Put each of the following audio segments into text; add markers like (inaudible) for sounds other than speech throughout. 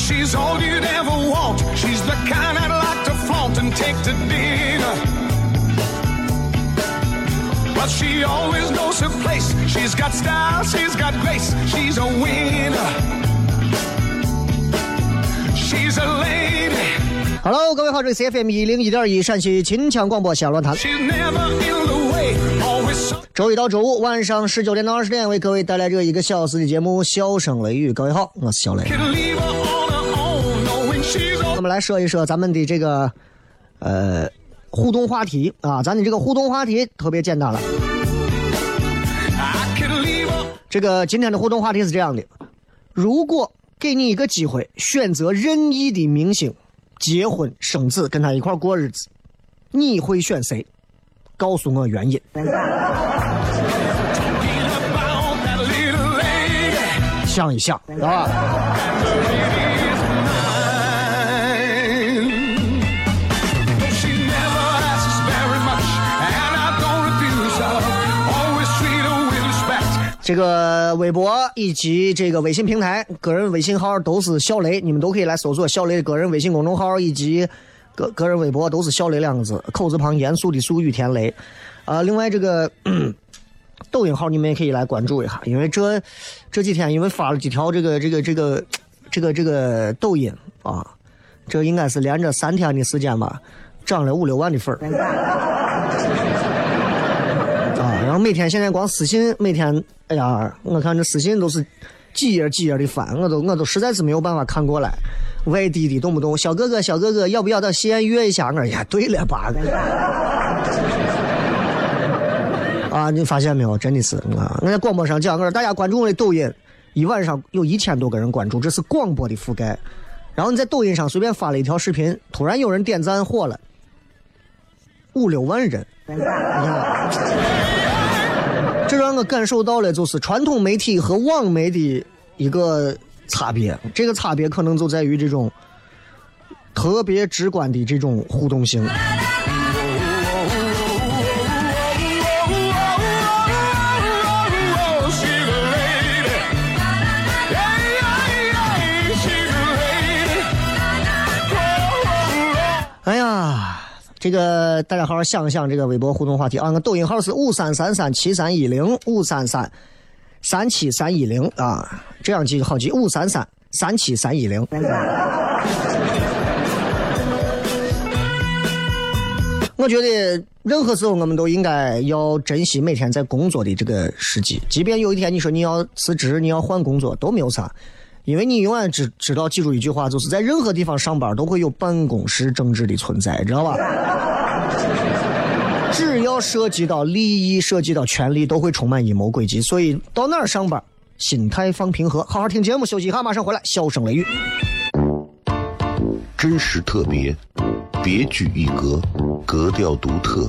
She's all you'd ever want. She's the kind I'd like to flaunt and take to dinner. But she always knows her place. She's got style, she's got grace. She's a winner. She's a lady. Hello，各位好，这里是 FM 一零一点一陕西秦腔广播小论坛。周一到周五晚上十九点到二十点，为各位带来这一个小时的节目《笑声雷雨》。各位好，我是小雷。我们来说一说咱们的这个呃互动话题啊，咱的这个互动话题特别简单了。这个今天的互动话题是这样的：如果给你一个机会，选择任意的明星结婚生子，跟他一块过日子，你会选谁？告诉我原因。想一想，知这个微博以及这个微信平台个人微信号都是小雷，你们都可以来搜索小雷的个人微信公众号以及个个人微博都是小雷两个字，口字旁严肃的肃，雨田雷。啊、另外这个抖音号你们也可以来关注一下，因为这这几天因为发了几条这个这个这个这个这个抖音啊，这应该是连着三天的时间吧，涨了五六万的粉儿。然后每天现在光私信，每天，哎呀，我看这私信都是几页几页的翻，我都我都实在是没有办法看过来。外地的动不动小哥哥小哥哥要不要到西安约一下？我呀，对了吧？(laughs) 啊，你发现没有？真的是啊！我在广播上讲，我说大家关注我的抖音，一晚上有一千多个人关注，这是广播的覆盖。然后你在抖音上随便发了一条视频，突然有人点赞火了，五六万人。你看，这让我感受到了就是传统媒体和网媒的一个差别。这个差别可能就在于这种特别直观的这种互动性。这个大家好好想一想这个微博互动话题啊，我抖音号是五三三三七三一零五三三三七三一零啊，这样记好记五三三三七三一零。我觉得任何时候我们都应该要珍惜每天在工作的这个时机，即便有一天你说你要辞职，你要换工作都没有啥，因为你永远只知道记住一句话，就是在任何地方上班都会有办公室政治的存在，知道吧？(laughs) 只要涉及到利益、涉及到权利，都会充满阴谋诡计。所以到哪儿上班，心态放平和，好好听节目，休息一下，马上回来，笑声雷雨。真实特别，别具一格，格调独特，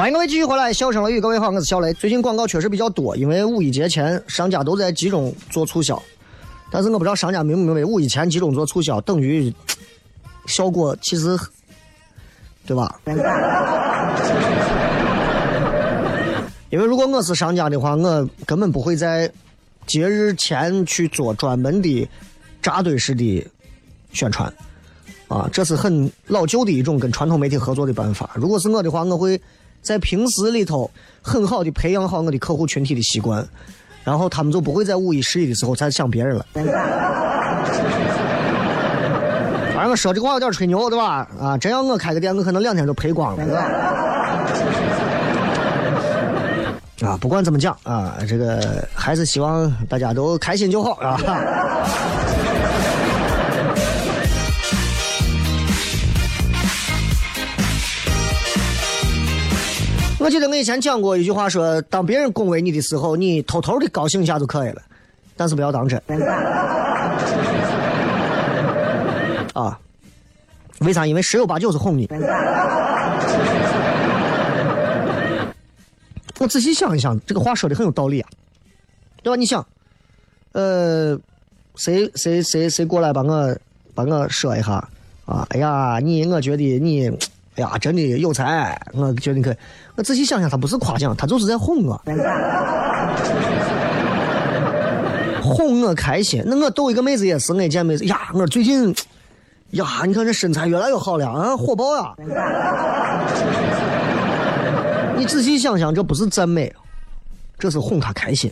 欢迎各位继续回来，笑声雷雨，各位好，我是小雷。最近广告确实比较多，因为五一节前商家都在集中做促销，但是我不知道商家明不明白，五一前集中做促销等于效果其实，对吧？(laughs) 因为如果我是商家的话，我根本不会在节日前去做专门的扎堆式的宣传，啊，这是很老旧的一种跟传统媒体合作的办法。如果是我的话，我会。在平时里头，很好的培养好我的客户群体的习惯，然后他们就不会在五一、十一的时候再想别人了。反正我说这话有点吹牛，对吧？啊，真要我开个店，我可能两天就赔光了。啊，不管怎么讲啊，这个还是希望大家都开心就好啊。记得我以前讲过一句话，说当别人恭维你的时候，你偷偷的高兴一下就可以了，但是不要当真。啊，为啥？因为十有八九是哄你。我仔细想一想，这个话说的很有道理啊，对吧？你想，呃，谁谁谁谁过来把我把我说一下啊？哎呀，你，我觉得你。呀，真的有才！我觉得你可以。我仔细想想，他不是夸奖，他就是在哄我，哄我开心。那我逗一个妹子也是，我见妹子呀，我最近呀，你看这身材越来越好了啊，火爆呀！你仔细想想，这不是赞美，这是哄她开心，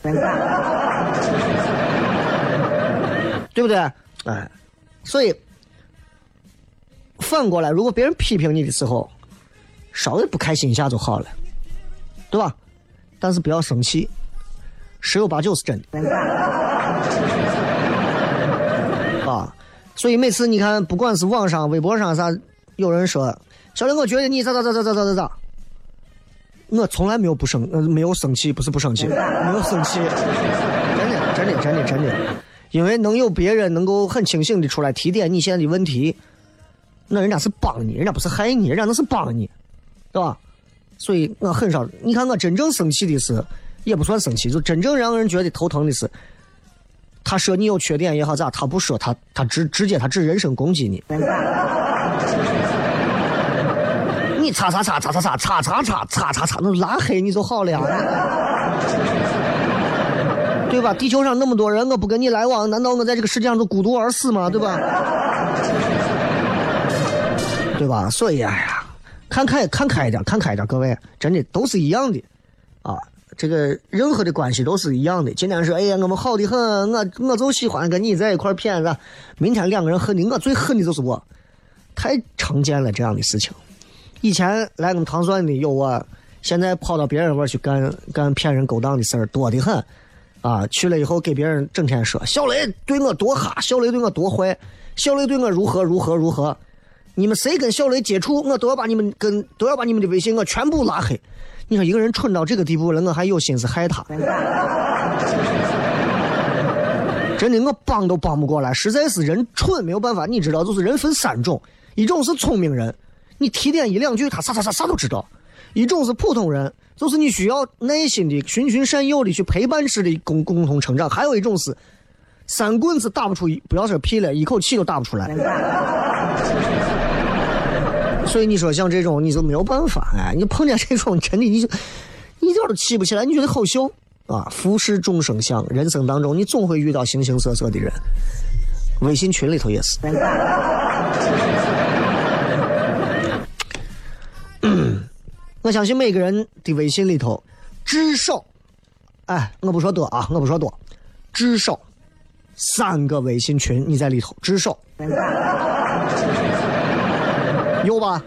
对不对？哎，所以。反过来，如果别人批评你的时候，稍微不开心一下就好了，对吧？但是不要生气，十有八九是真的。(laughs) 啊，所以每次你看，不管是网上、微博上啥，有人说，小林，我觉得你咋咋咋咋咋咋咋咋，我从来没有不生，呃，没有生气，不是不生气，没有生气，真的，真的，真的，真的，因为能有别人能够很清醒的出来提点你现在的问题。那人家是帮你，人家不是害你，人家那是帮你，对吧？所以我很少，你看我真正生气的是，也不算生气，就真正让人觉得头疼的是，他说你有缺点也好咋，他不说他他直直接他只人身攻击你，你擦擦擦擦擦擦擦擦擦擦擦擦，那拉黑你就好了呀，对吧？地球上那么多人，我不跟你来往，难道我在这个世界上就孤独而死吗？对吧？对吧？所以哎呀，看开看开一点，看开一点，各位，真的都是一样的，啊，这个任何的关系都是一样的。今天是哎呀，我们好的很，我我就喜欢跟你在一块儿骗子。明天两个人恨的，我最恨的就是我，太常见了这样的事情。以前来我们唐山的有我，现在跑到别人那去干干骗人勾当的事儿多得很。啊，去了以后给别人整天说小雷对我多哈，小雷对我多坏，小雷对我如何如何如何。你们谁跟小雷接触，我都要把你们跟都要把你们的微信我全部拉黑。你说一个人蠢到这个地步了，我还有心思害他？真的，我帮都帮不过来，实在是人蠢，没有办法。你知道，就是人分三种，一种是聪明人，你提点一两句，他啥啥啥啥都知道；一种是普通人，就是你需要耐心的、循循善诱的去陪伴式的共共同成长；还有一种是三棍子打不出，不要说屁了，一口气都打不出来。所以你说像这种你就没有办法哎，你碰见这种真的你就一点都气不起来，你觉得好笑啊？浮世众生相，人生当中你总会遇到形形色色的人，微信群里头也是。我相信每个人的微信里头至少，哎，我不说多啊，我不说多，至少三个微信群你在里头，至少。(laughs) 有吧？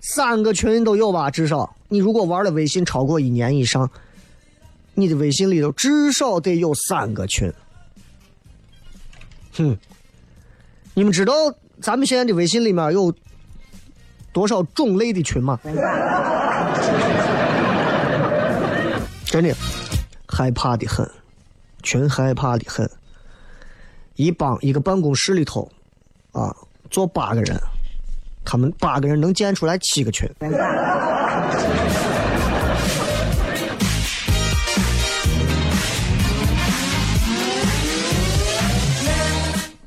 三个群都有吧？至少你如果玩了微信超过一年以上，你的微信里头至少得有三个群。哼，你们知道咱们现在的微信里面有多少种类的群吗？(laughs) 真的害怕的很，群害怕的很。一帮一个办公室里头啊，坐八个人。他们八个人能建出来七个群。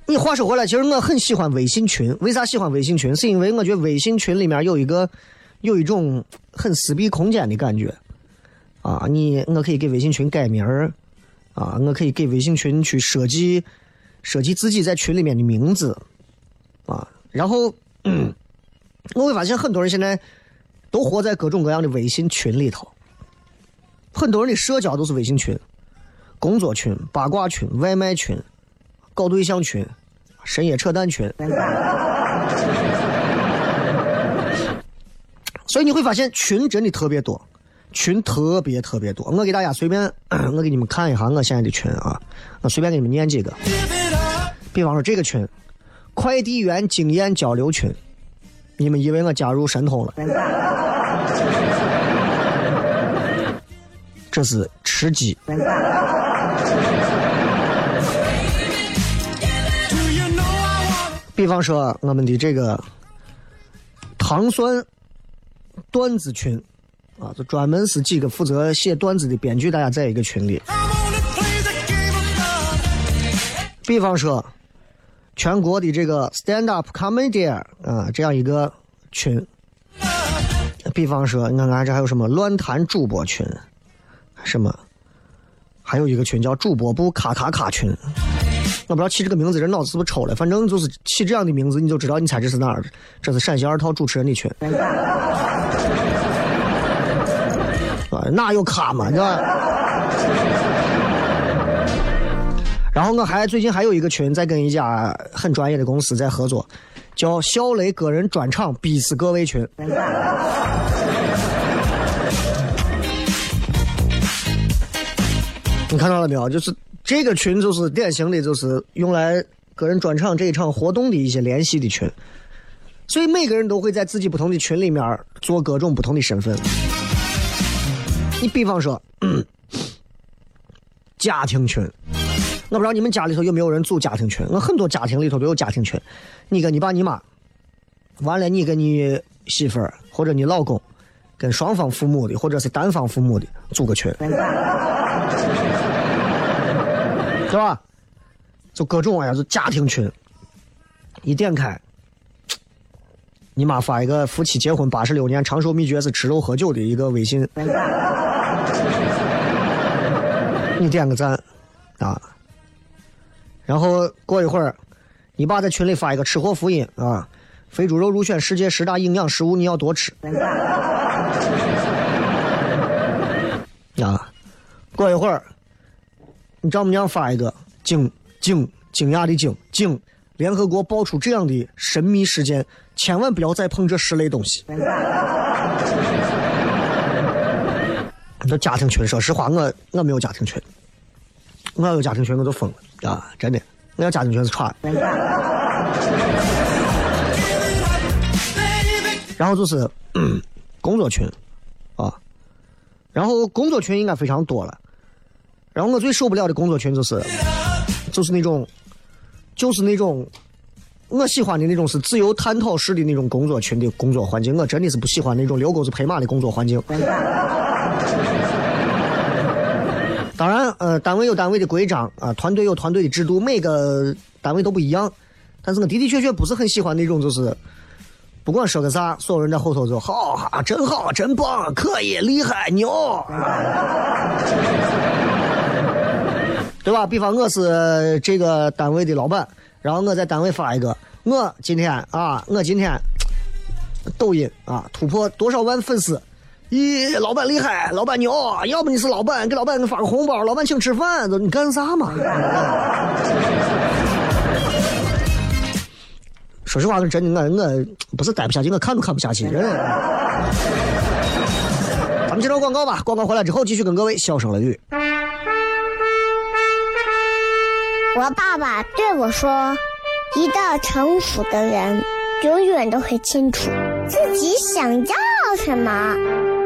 你话说回来，其实我很喜欢微信群。为啥喜欢微信群？是因为我觉得微信群里面有一个有一种很私密空间的感觉。啊，你我可以给微信群改名儿，啊，我可以给微信群去设计设计自己在群里面的名字，啊，然后。我会发现很多人现在都活在各种各样的微信群里头，很多人的社交都是微信群、工作群、八卦群、外卖群、搞对象群、深夜扯淡群。所以你会发现群真的特别多，群特别特别多。我给大家随便，我给你们看一下我现在的群啊，我随便给你们念几个。比方说这个群，快递员经验交流群。你们以为我加入神通了？这是吃鸡。比方说，我们的这个糖蒜段子群啊，就专门是几个负责写段子的编剧，大家在一个群里。比方说。全国的这个 stand up comedy 啊，这样一个群，比方说，你看看这还有什么乱谈主播群，什么，还有一个群叫主播部咔咔咔群，我不知道起这个名字人脑子是不是抽了，反正就是起这样的名字，你就知道，你猜这是哪儿？这是陕西二套主持人的群，啊，哪有卡嘛，对吧？然后我还最近还有一个群，在跟一家很专业的公司在合作，叫“笑雷个人专场逼死各位群”。(laughs) 你看到了没有？就是这个群，就是典型的，就是用来个人专场这一场活动的一些联系的群。所以每个人都会在自己不同的群里面做各种不同的身份。你比方说，(clears throat) 家庭群。我不知道你们家里头有没有人组家庭群？我很多家庭里头都有家庭群。你跟你爸你妈，完了你跟你媳妇儿或者你老公，跟双方父母的或者是单方父母的组个群，对吧？就各种呀，就家庭群。一点开，你妈发一个夫妻结婚八十六年长寿秘诀是吃肉喝酒的一个微信，你点个赞啊！然后过一会儿，你爸在群里发一个吃货福音啊，肥猪肉入选世界十大营养食物，你要多吃。(laughs) 啊，过一会儿，你丈母娘发一个惊惊惊讶的惊惊，联合国爆出这样的神秘事件，千万不要再碰这十类东西。你 (laughs) 这家庭群，说实话，我我没有家庭群，我有家庭群我就疯了啊！真的，我要家庭群是串。然后就是、(clears throat) 工作群，啊，然后工作群应该非常多了。然后我最受不了的工作群就是，就是那种，就是那种，我喜欢的那种是自由探讨式的那种工作群的工作环境，我真的是不喜欢那种遛狗子陪马的工作环境。当然，呃，单位有单位的规章啊，团队有团队的制度，每个单位都不一样。但是我的的确确不是很喜欢那种，就是不管说个啥，所有人在后头就好哈，真好，真棒，可以，厉害，牛，对吧？比方我是这个单位的老板，然后我在单位发一个，我今天啊，我今天抖音啊突破多少万粉丝。咦，老板厉害，老板牛，要不你是老板，给老板发个红包，老板请吃饭，都你干啥嘛？(laughs) 说实话，是真的，我我不是待不下去，我看都看不下去。人。咱们接着广告吧，广告回来之后继续跟各位笑声雷雨。我爸爸对我说：“一个成熟的人，永远都会清楚自己想要什么，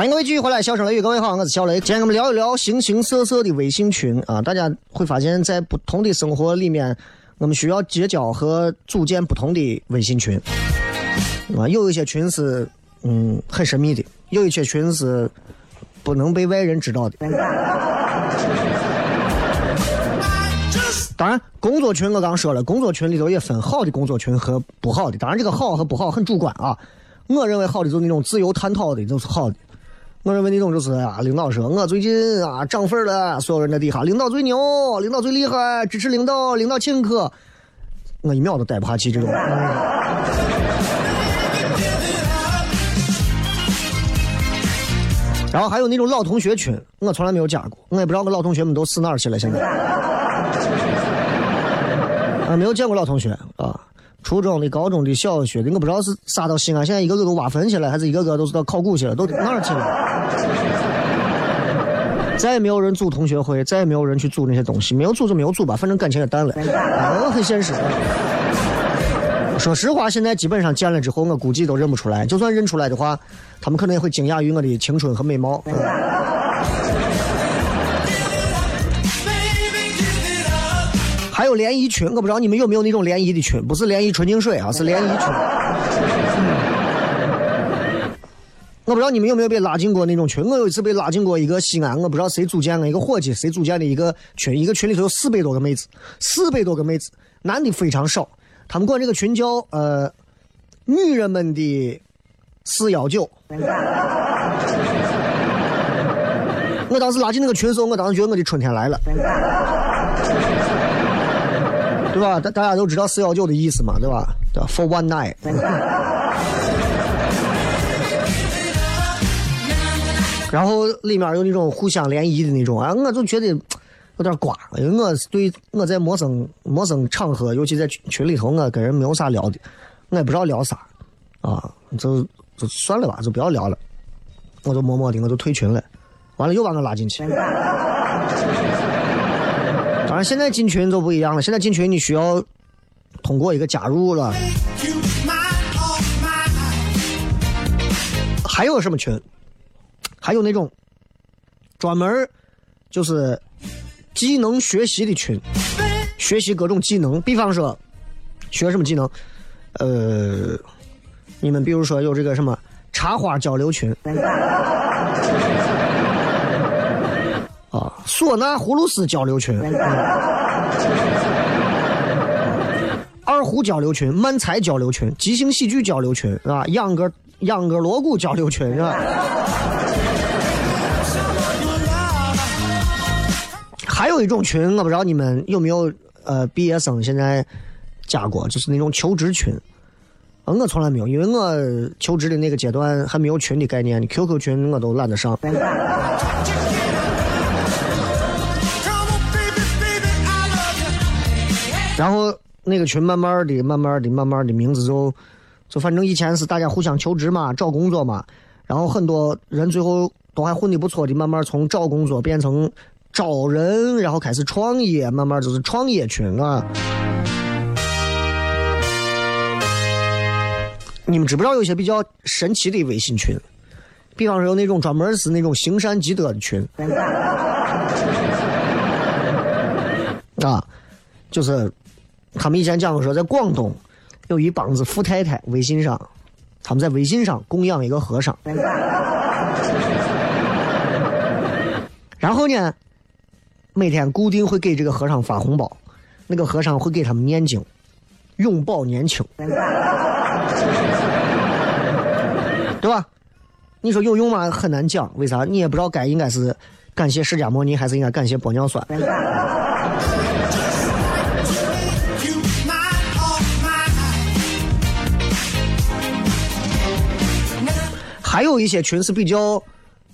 欢迎各位继续回来，笑声雷雨，各位好，我是小雷。今天我们聊一聊形形色色的微信群啊，大家会发现，在不同的生活里面，我们需要结交和组建不同的微信群啊。有一些群是嗯很神秘的，有一些群是不能被外人知道的。当然，工作群我刚说了，工作群里头也分好的工作群和不好的。当然，这个好和不好很主观啊。我认为好的就是那种自由探讨的，就是好的。我认为那种就是啊，领导说我最近啊涨粉了，所有人在底下，领导最牛，领导最厉害，支持领导，领导请客，我一秒都待不下去这种。然后还有那种老同学群，我从来没有加过，我也不知道我老同学们都死哪儿去了，现在。啊，没有见过老同学啊，初中的、高中的、小学的，我不知道是杀到西安，现在一个个都挖坟去了，还是一个个都是到考古去了，都哪儿去了？再也没有人组同学会，再也没有人去组那些东西，没有组就没有组吧，反正感情也淡了，啊，我很现实。说实话，现在基本上见了之后，我估计都认不出来。就算认出来的话，他们可能也会惊讶于我的青春和美貌。嗯有联谊群，我不知道你们有没有那种联谊的群，不是联谊纯净水啊，是联谊群。我不知道你们有没有被拉进过那种群，我有一次被拉进过一个西安，我不知道谁组建的一个伙计，谁组建的一个群，一个群里头有四百多个妹子，四百多个妹子，男的非常少，他们管这个群叫呃女人们的四幺九。我当时拉进那个群的时候，我当时觉得我的春天来了。对吧？大大家都知道四幺九的意思嘛，对吧？对吧？For one night。(laughs) 然后里面有那种互相联谊的那种啊，我就觉得有点瓜，因为我是对我在陌生陌生场合，尤其在群群里头，我跟人没有啥聊的，我也不知道聊啥啊，就就算了吧，就不要聊了，我就默默的我就退群了，完了又把我拉进去。现在进群就不一样了。现在进群你需要通过一个加入了，还有什么群？还有那种专门就是技能学习的群，学习各种技能。比方说，学什么技能？呃，你们比如说有这个什么插花交流群，啊，唢呐葫芦丝交流群，二胡交流群、漫才交流群、即兴喜剧交流群，啊？秧歌秧歌锣鼓交流群，是吧？还有一种群，我不知道你们有没有呃毕业生现在加过，就是那种求职群。我从来没有，因为我求职的那个阶段还没有群的概念，QQ 群我都懒得上。然后那个群慢慢的、慢慢的、慢慢的，名字就就反正以前是大家互相求职嘛，找工作嘛，然后很多人最后都还混的不错的，慢慢从找工作变成招人，然后开始创业，慢慢就是创业群啊。你们知不知道有些比较神奇的微信群？比方说有那种专门是那种行善积德的群，(laughs) 啊，就是他们以前讲过说，在广东有一帮子富太太，微信上，他们在微信上供养一个和尚，然后呢，每天固定会给这个和尚发红包，那个和尚会给他们念经，永葆年轻，对吧？你说有用吗？很难讲，为啥？你也不知道该应该是感谢释迦牟尼，还是应该感谢玻尿酸。还有一些群是比较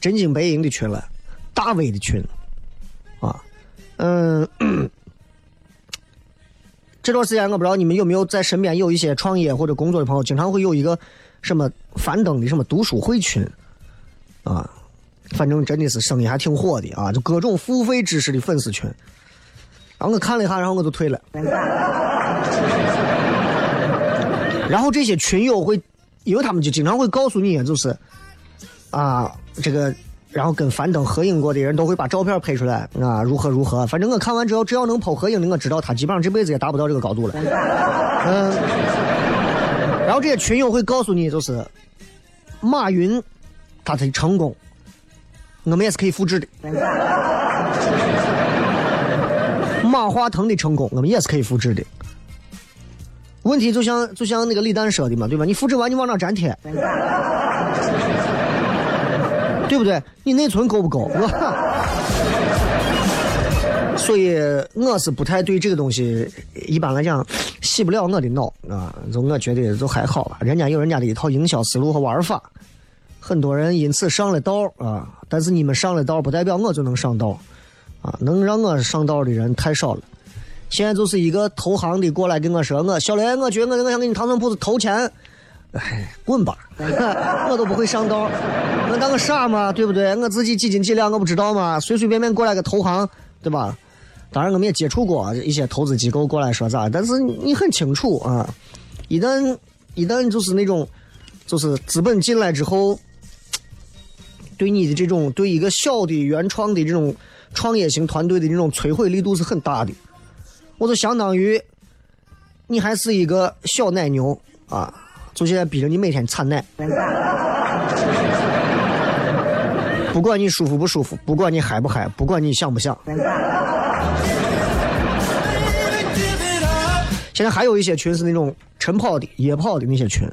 真金白银的群了，大 V 的群，啊，嗯，(clears throat) 这段时间我不知道你们有没有在身边有一些创业或者工作的朋友，经常会有一个什么樊登的什么读书会群，啊，反正真的是生意还挺火的啊，就各种付费知识的粉丝群。然后我看了一下，然后我就退了。(laughs) 然后这些群友会，因为他们就经常会告诉你，就是啊，这个，然后跟樊登合影过的人都会把照片拍出来啊，如何如何。反正我看完之后，只要能抛合影的，我知道他基本上这辈子也达不到这个高度了。嗯。然后这些群友会告诉你，就是马云他的成功，我们也是可以复制的。(laughs) 马化腾的成功，我们也是可以复制的。问题就像就像那个李诞说的嘛，对吧？你复制完你往哪粘贴？(laughs) 对不对？你内存够不够？(laughs) 所以我是不太对这个东西，一般来讲洗不了我的脑啊。就我觉得就还好吧，人家有人家的一套营销思路和玩法，很多人因此上了道啊。但是你们上了道，不代表我就能上道啊。能让我上道的人太少了。现在就是一个投行的过来跟我说，我小雷，我觉得我我想给你糖蒜铺子投钱，哎，滚吧，(laughs) 我都不会上道，我当个傻吗？对不对？我自己几斤几两我不知道吗？随随便便过来个投行，对吧？当然我们也接触过一些投资机构过来说咋，但是你很清楚啊，一旦一旦就是那种，就是资本进来之后，对你的这种对一个小的原创的这种创业型团队的这种摧毁力度是很大的。我就相当于，你还是一个小奶牛啊，就现在逼着你每天产奶，不管你舒服不舒服，不管你嗨不嗨，不管你想不想。现在还有一些群是那种晨跑的、夜跑的那些群，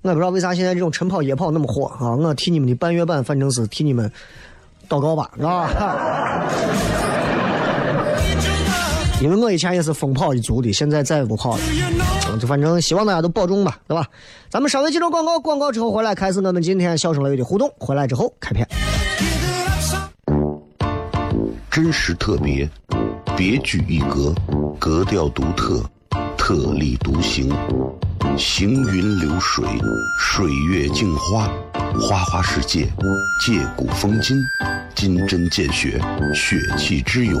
我也不知道为啥现在这种晨跑、夜跑那么火啊！我替你们的半月板，反正是替你们祷告吧，是吧？因为我以前也是疯跑一族的，现在再也不跑了。嗯就反正希望大家都保重吧，对吧？咱们稍微接着广告，广告之后回来开始我们今天笑声雷雨的互动。回来之后开片。真实特别，别具一格，格调独特，特立独行，行云流水，水月镜花，花花世界，借古风今，金针见血，血气之勇，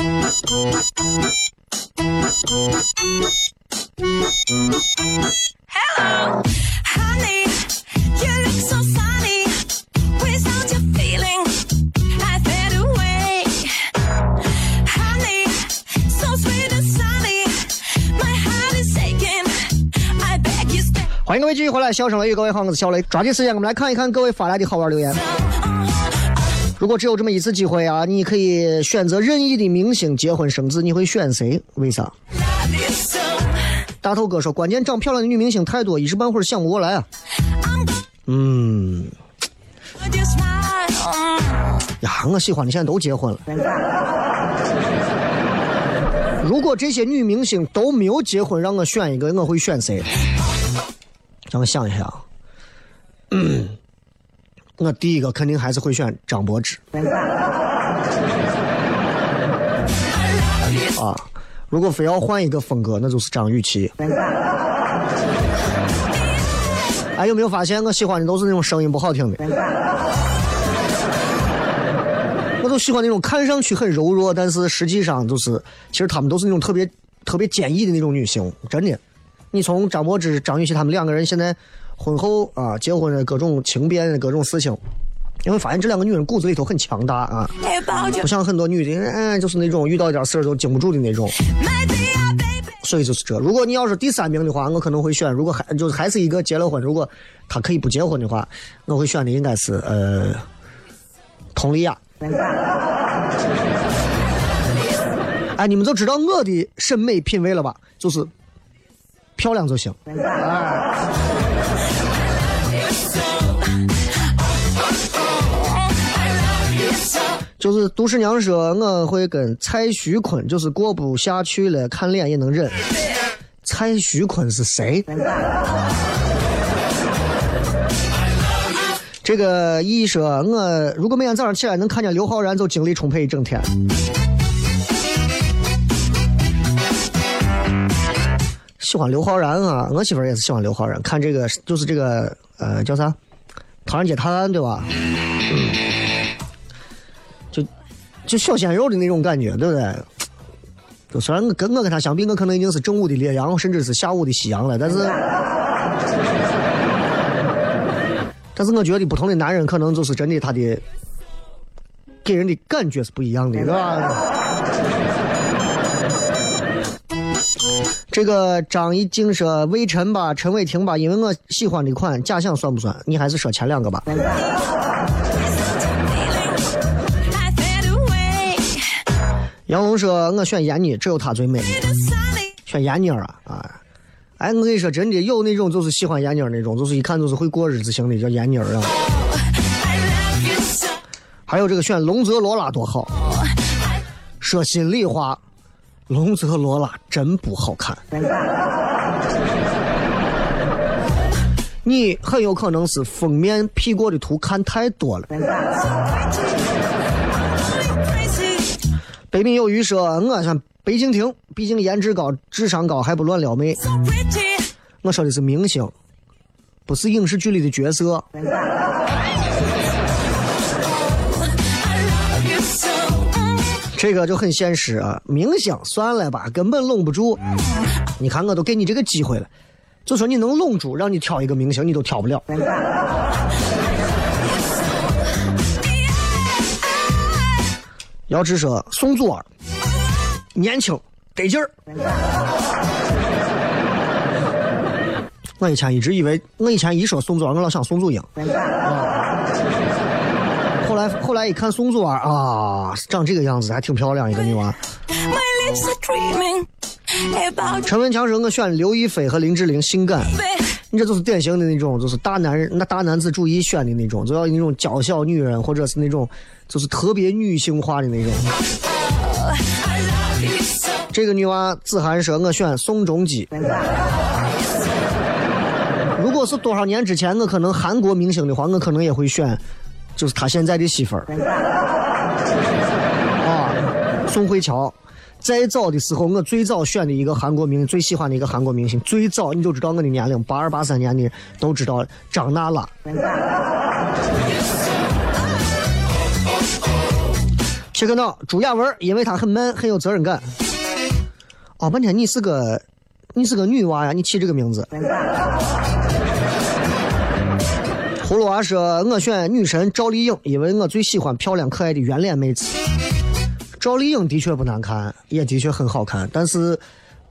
Hello, honey. You look so sunny. Without your feeling, I fade away. Honey, so sweet and sunny. My heart is aching. I beg you stay. 欢迎各位继续回来，笑声雷雨，各位好，我是小雷。抓紧时间，我们来看一看各位发来的好玩留言。如果只有这么一次机会啊，你可以选择任意的明星结婚生子，你会选谁？为啥？大头哥说，关键长漂亮的女明星太多，一时半会儿想不过来啊。嗯，呀，我喜欢的现在都结婚了。如果这些女明星都没有结婚，让我选一个，我会选谁？让我想一想。嗯，我第一个肯定还是会选张柏芝。啊，如果非要换一个风格，那就是张雨绮。哎，有没有发现我喜欢的都是那种声音不好听的？我都喜欢那种看上去很柔弱，但是实际上就是，其实她们都是那种特别特别坚毅的那种女性，真的。你从张柏芝、张雨绮他们两个人现在婚后啊结婚的各种情变的各种事情，你会发现这两个女人骨子里头很强大啊，不像很多女的，嗯，就是那种遇到一点事儿都经不住的那种。所以就是这。如果你要是第三名的话，我可能会选。如果还就是还是一个结了婚，如果他可以不结婚的话，我会选的应该是呃，佟丽娅。哎，你们都知道我的审美品味了吧？就是漂亮就行。就是杜十娘说我会跟蔡徐坤，就是过不下去了，看脸也能忍。蔡徐坤是谁？这个一说，我如果每天早上起来能看见刘昊然，就精力充沛一整天。喜欢刘昊然啊，我媳妇也是喜欢刘昊然。看这个就是这个呃叫啥《唐人街探案》对吧？嗯，就就小鲜肉的那种感觉，对不对？就虽然我跟我跟他相比，我可能已经是正午的烈阳，甚至是下午的夕阳了，但是，(laughs) 但是我觉得不同的男人可能就是真的他的给人的感觉是不一样的，对吧？这个张一静说魏晨吧，陈伟霆吧，因为我喜欢的款，假想算不算？你还是说前两个吧。杨龙说：“我选闫妮，只有她最美。选闫妮儿啊啊！哎，我跟你说，真的有那种就是喜欢闫妮儿那种，就是一看就是会过日子型的，叫闫妮儿啊。还有这个选龙泽罗拉多好。说心里话，龙泽罗拉真不好看。你很有可能是封面 P 过的图看太多了。北冥有鱼说，我选白敬亭，毕竟颜值高，智商高，还不乱撩妹。我说的是明星，不是影视剧里的角色。Mm. 这个就很现实啊，明星算了吧，根本拢不住。你看，我都给你这个机会了，就说你能拢住，让你挑一个明星，你都挑不了。姚志说宋祖儿年轻得劲儿。我以前一直以为，我以前一说宋祖儿，我老想宋祖英。啊后来后来一看宋祖儿啊，长这个样子还挺漂亮一个女娃。陈文强说：“我选刘亦菲和林志玲，性感。你这就是典型的那种，就是大男人那大男子主义选的那种，就要那种娇小女人，或者是那种就是特别女性化的那种。这个女娃子涵说：“我选宋仲基。”如果是多少年之前，我可能韩国明星的话，我可能也会选，就是他现在的媳妇儿啊，宋慧乔。再早的时候，我最早选的一个韩国明，最喜欢的一个韩国明星，最早你就知道我的年龄，八二八三年的都知道张娜拉。切克闹朱亚文，因为她很 man，很有责任感。哦，半天你是个，你是个女娃呀？你起这个名字。葫芦娃说：“我选女神赵丽颖，因为我最喜欢漂亮可爱的圆脸妹子。”赵丽颖的确不难看，也的确很好看，但是，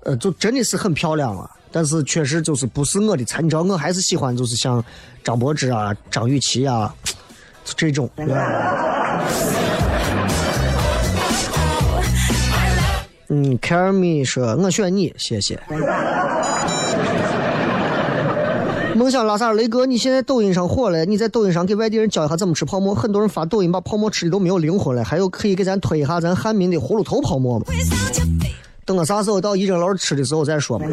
呃，就真的是很漂亮了。但是确实就是不是我的菜。你知道，我还是喜欢就是像张柏芝啊、张雨绮啊这种。嗯 c a r m e 说：“我选你，谢谢。”梦想拉萨雷哥，你现在抖音上火了，你在抖音上给外地人教一下怎么吃泡馍。很多人发抖音把泡馍吃的都没有灵魂了，还有可以给咱推一下咱汉民的葫芦头泡馍吗？等我啥时候到仪征楼吃的时候再说吧。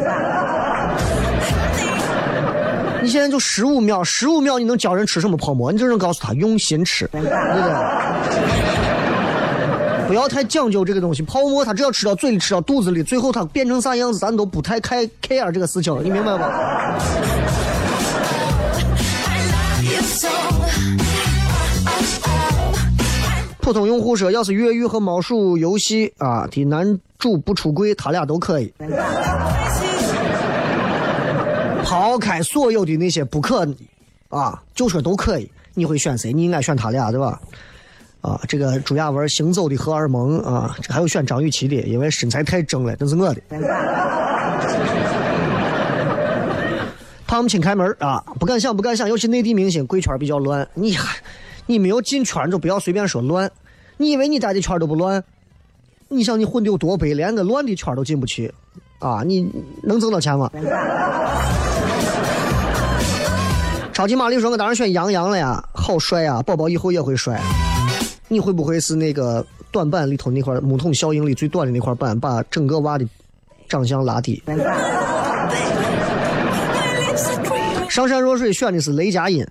你现在就十五秒，十五秒你能教人吃什么泡馍？你只能告诉他用心吃，对不对？不要太讲究这个东西，泡馍它只要吃到嘴里，吃到肚子里，最后它变成啥样子，咱都不太开 care 这个事情，你明白吧？普通用户说，要是越狱和猫鼠游戏啊的男主不出柜，他俩都可以。抛开所有的那些不可啊，就说都可以。你会选谁？你应该选他俩，对吧？啊，这个朱亚文行走的荷尔蒙啊，这还有选张雨绮的，因为身材太正了，那是我的。胖亲开门啊，不敢想，不敢想，尤其内地明星贵圈比较乱，你还你没有进圈就不要随便说乱。你以为你待的圈都不乱？你想你混的有多白，连个乱的圈都进不去啊！你能挣到钱吗？超级玛丽说：“我当然选杨洋了呀，好帅呀！宝宝以后也会帅。你会不会是那个短板里头那块木桶效应里最短的那块板，把整个娃的长相拉低？” (laughs) 上善若水选的是雷佳音，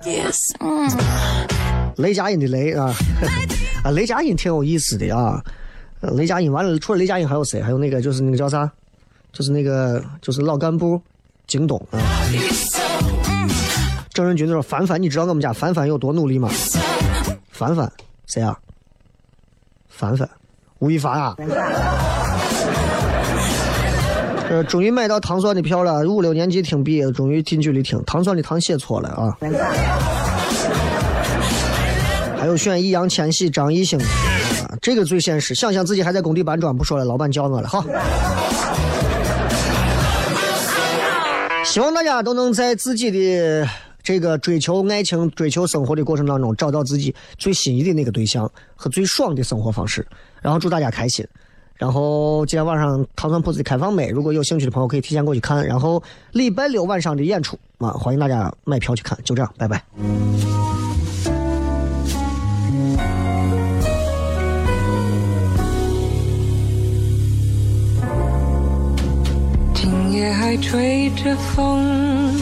雷佳音的雷啊，(laughs) 啊，雷佳音挺有意思的啊。雷佳音完了，除了雷佳音还有谁？还有那个就是那个叫啥？就是那个就是老干部京东啊。郑仁君说：“凡凡，你知道我们家凡凡有多努力吗？”凡凡谁啊？凡凡，吴亦凡啊。(laughs) 呃，终于买到糖蒜的票了，五六年级听毕业，终于近距离听。糖蒜的糖写错了啊。还有选易烊千玺、张艺兴，这个最现实。想想自己还在工地搬砖，不说了，老板叫我了，好。希望大家都能在自己的这个追求爱情、追求生活的过程当中，找到自己最心仪的那个对象和最爽的生活方式。然后祝大家开心。然后今天晚上糖蒜铺子的开放麦，如果有兴趣的朋友可以提前过去看。然后礼拜六晚上的演出啊，欢迎大家买票去看。就这样，拜拜。今夜还吹着风，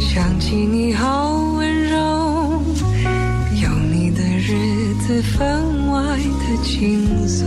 想起你好温柔，有你的日子分外的轻松，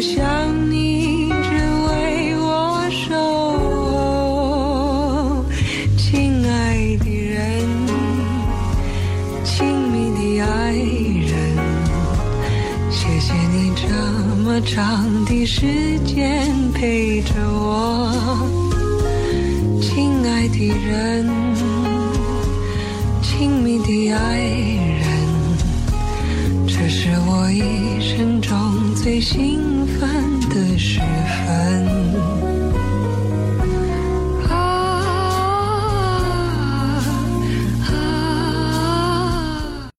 想你只为我守候，亲爱的人，亲密的爱人，谢谢你这么长的时间陪着我，亲爱的人，亲密的爱人，这是我一生中最幸。